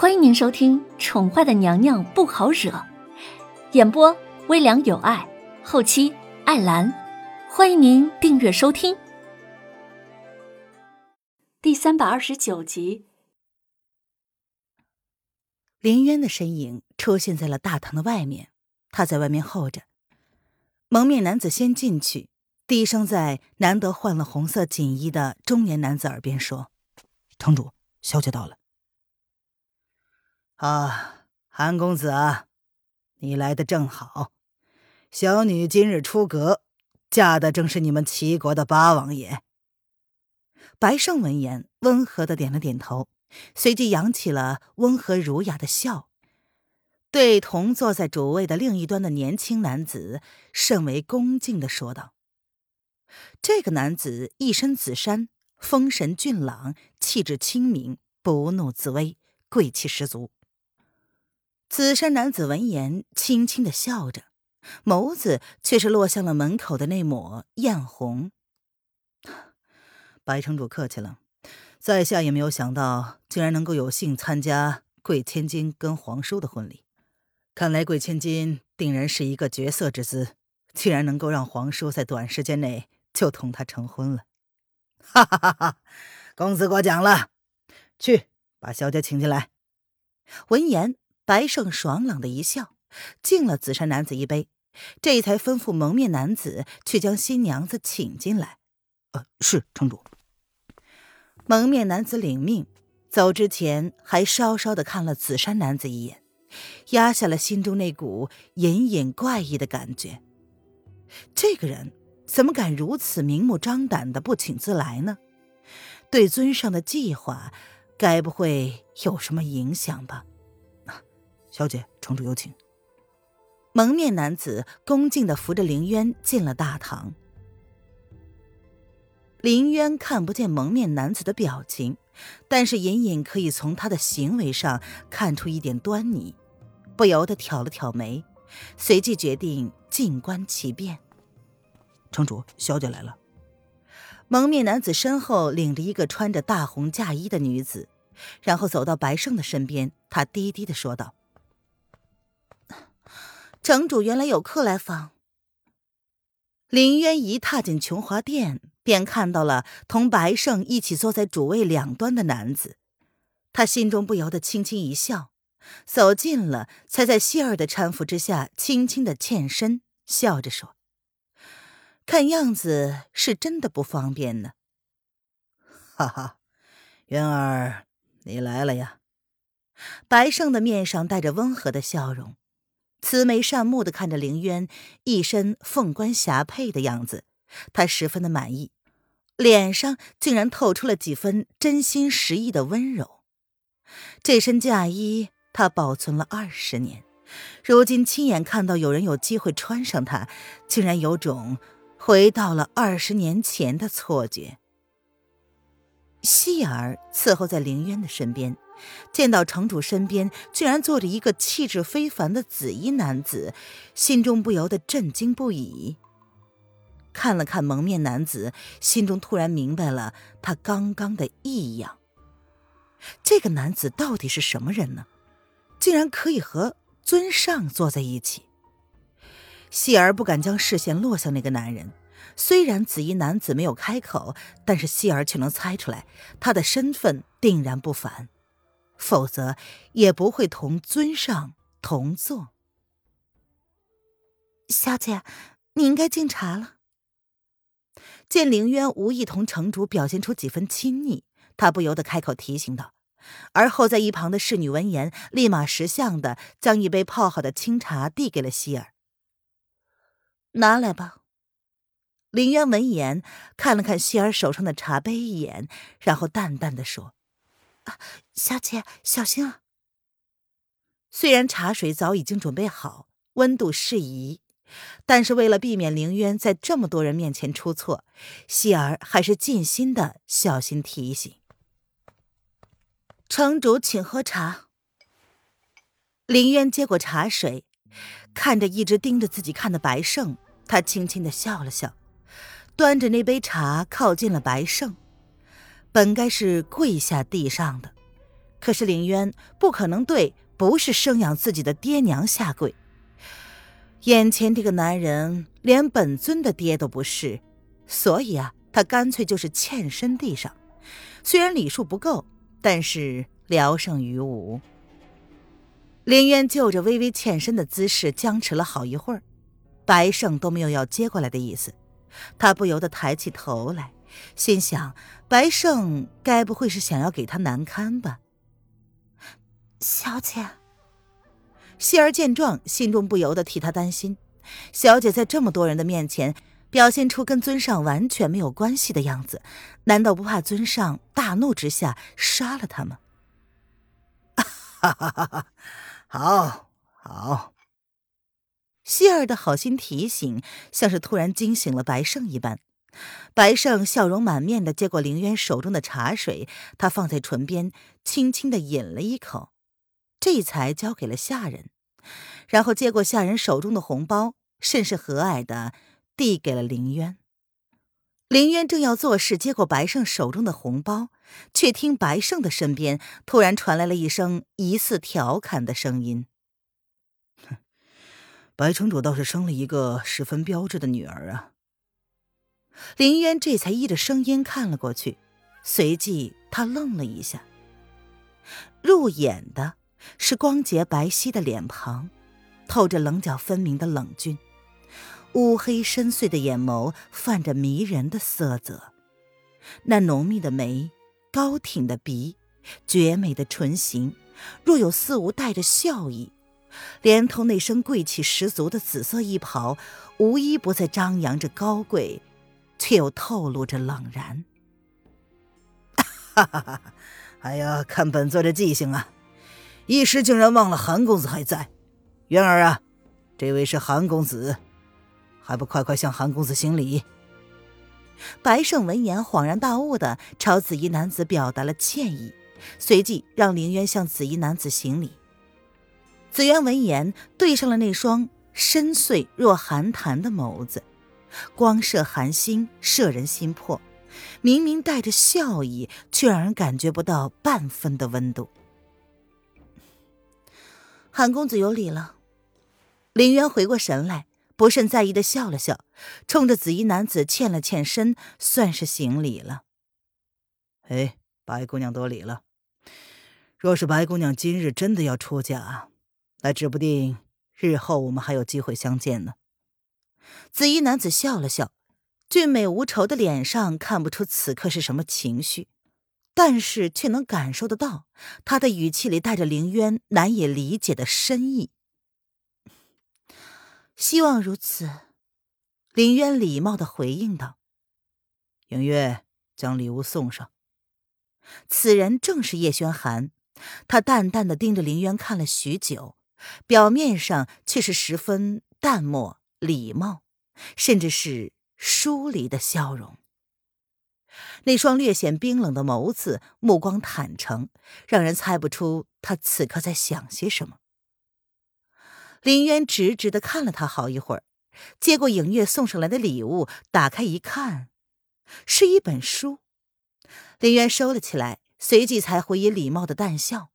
欢迎您收听《宠坏的娘娘不好惹》，演播微凉有爱，后期艾兰。欢迎您订阅收听。第三百二十九集，林渊的身影出现在了大堂的外面，他在外面候着。蒙面男子先进去，低声在难得换了红色锦衣的中年男子耳边说：“堂主，小姐到了。”啊，韩公子啊，你来的正好。小女今日出阁，嫁的正是你们齐国的八王爷。白胜闻言，温和的点了点头，随即扬起了温和儒雅的笑，对同坐在主位的另一端的年轻男子甚为恭敬的说道：“这个男子一身紫衫，风神俊朗，气质清明，不怒自威，贵气十足。”紫衫男子闻言，轻轻的笑着，眸子却是落向了门口的那抹艳红。白城主客气了，在下也没有想到，竟然能够有幸参加贵千金跟皇叔的婚礼。看来贵千金定然是一个绝色之姿，竟然能够让皇叔在短时间内就同她成婚了。哈哈哈哈！公子过奖了，去把小姐请进来。闻言。白胜爽朗的一笑，敬了紫衫男子一杯，这才吩咐蒙面男子去将新娘子请进来。呃，是城主。蒙面男子领命，走之前还稍稍的看了紫衫男子一眼，压下了心中那股隐隐怪异的感觉。这个人怎么敢如此明目张胆的不请自来呢？对尊上的计划，该不会有什么影响吧？小姐，城主有请。蒙面男子恭敬的扶着林渊进了大堂。林渊看不见蒙面男子的表情，但是隐隐可以从他的行为上看出一点端倪，不由得挑了挑眉，随即决定静观其变。城主，小姐来了。蒙面男子身后领着一个穿着大红嫁衣的女子，然后走到白胜的身边，他低低的说道。城主原来有客来访。林渊一踏进琼华殿，便看到了同白胜一起坐在主位两端的男子，他心中不由得轻轻一笑，走近了，才在希儿的搀扶之下，轻轻的欠身，笑着说：“看样子是真的不方便呢。”哈哈，渊儿，你来了呀！白胜的面上带着温和的笑容。慈眉善目的看着凌渊一身凤冠霞帔的样子，他十分的满意，脸上竟然透出了几分真心实意的温柔。这身嫁衣他保存了二十年，如今亲眼看到有人有机会穿上它，竟然有种回到了二十年前的错觉。希儿伺候在凌渊的身边。见到城主身边居然坐着一个气质非凡的紫衣男子，心中不由得震惊不已。看了看蒙面男子，心中突然明白了他刚刚的异样。这个男子到底是什么人呢？竟然可以和尊上坐在一起？希儿不敢将视线落向那个男人。虽然紫衣男子没有开口，但是希儿却能猜出来，他的身份定然不凡。否则也不会同尊上同坐。小姐，你应该敬茶了。见凌渊无意同城主表现出几分亲昵，他不由得开口提醒道。而后在一旁的侍女闻言，立马识相的将一杯泡好的清茶递给了希儿。拿来吧。凌渊闻言看了看希儿手上的茶杯一眼，然后淡淡的说。小姐，小心啊！虽然茶水早已经准备好，温度适宜，但是为了避免凌渊在这么多人面前出错，希儿还是尽心的小心提醒。城主，请喝茶。凌渊接过茶水，看着一直盯着自己看的白胜，他轻轻的笑了笑，端着那杯茶靠近了白胜。本该是跪下地上的，可是林渊不可能对不是生养自己的爹娘下跪。眼前这个男人连本尊的爹都不是，所以啊，他干脆就是欠身地上。虽然礼数不够，但是聊胜于无。林渊就着微微欠身的姿势僵持了好一会儿，白胜都没有要接过来的意思。他不由得抬起头来，心想：白胜该不会是想要给他难堪吧？小姐。希儿见状，心中不由得替他担心。小姐在这么多人的面前表现出跟尊上完全没有关系的样子，难道不怕尊上大怒之下杀了他吗？哈哈哈哈！好，好。希儿的好心提醒，像是突然惊醒了白胜一般。白胜笑容满面的接过凌渊手中的茶水，他放在唇边，轻轻的饮了一口。这才交给了下人，然后接过下人手中的红包，甚是和蔼的递给了凌渊。凌渊正要做事接过白胜手中的红包，却听白胜的身边突然传来了一声疑似调侃的声音：“哼，白城主倒是生了一个十分标致的女儿啊。”林渊这才依着声音看了过去，随即他愣了一下，入眼的。是光洁白皙的脸庞，透着棱角分明的冷峻，乌黑深邃的眼眸泛着迷人的色泽，那浓密的眉，高挺的鼻，绝美的唇形，若有似无带着笑意，连同那身贵气十足的紫色衣袍，无一不在张扬着高贵，却又透露着冷然。哈哈哈！哎呀，看本座这记性啊！一时竟然忘了韩公子还在，渊儿啊，这位是韩公子，还不快快向韩公子行礼！白胜闻言恍然大悟的朝紫衣男子表达了歉意，随即让凌渊向紫衣男子行礼。紫渊闻言对上了那双深邃若寒潭的眸子，光射寒心，摄人心魄，明明带着笑意，却让人感觉不到半分的温度。韩公子有礼了。林渊回过神来，不甚在意的笑了笑，冲着紫衣男子欠了欠身，算是行礼了。哎，白姑娘多礼了。若是白姑娘今日真的要出嫁，那指不定日后我们还有机会相见呢。紫衣男子笑了笑，俊美无愁的脸上看不出此刻是什么情绪。但是却能感受得到，他的语气里带着凌渊难以理解的深意。希望如此，凌渊礼貌的回应道：“影月，将礼物送上。”此人正是叶轩寒，他淡淡的盯着凌渊看了许久，表面上却是十分淡漠、礼貌，甚至是疏离的笑容。那双略显冰冷的眸子，目光坦诚，让人猜不出他此刻在想些什么。林渊直直的看了他好一会儿，接过影月送上来的礼物，打开一看，是一本书。林渊收了起来，随即才回以礼貌的淡笑。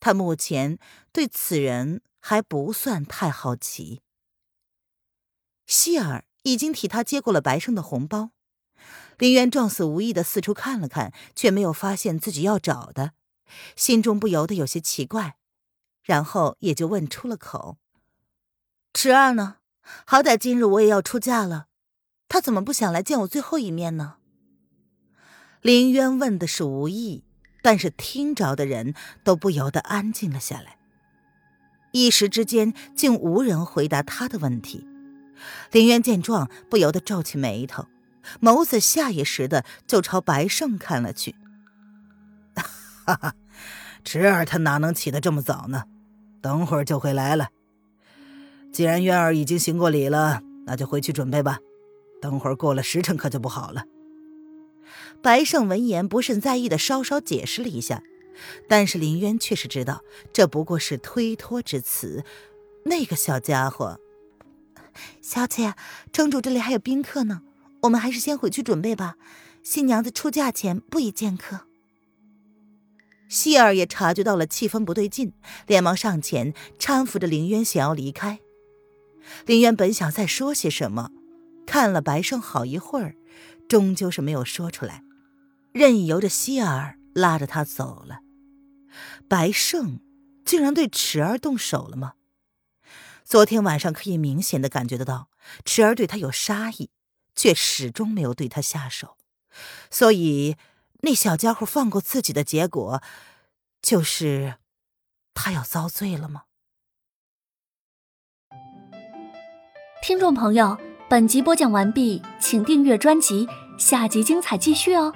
他目前对此人还不算太好奇。希尔已经替他接过了白胜的红包。林渊状似无意的四处看了看，却没有发现自己要找的，心中不由得有些奇怪，然后也就问出了口：“池儿呢？好歹今日我也要出嫁了，他怎么不想来见我最后一面呢？”林渊问的是无意，但是听着的人都不由得安静了下来，一时之间竟无人回答他的问题。林渊见状，不由得皱起眉头。眸子下意识的就朝白胜看了去。哈哈，侄儿他哪能起得这么早呢？等会儿就会来了。既然渊儿已经行过礼了，那就回去准备吧。等会儿过了时辰可就不好了。白胜闻言不甚在意的稍稍解释了一下，但是林渊却是知道这不过是推脱之词。那个小家伙，小姐，城主这里还有宾客呢。我们还是先回去准备吧。新娘子出嫁前不宜见客。希儿也察觉到了气氛不对劲，连忙上前搀扶着林渊，想要离开。林渊本想再说些什么，看了白胜好一会儿，终究是没有说出来，任由着希儿拉着他走了。白胜竟然对池儿动手了吗？昨天晚上可以明显的感觉得到，池儿对他有杀意，却始终没有对他下手，所以那小家伙放过自己的结果，就是他要遭罪了吗？听众朋友，本集播讲完毕，请订阅专辑，下集精彩继续哦。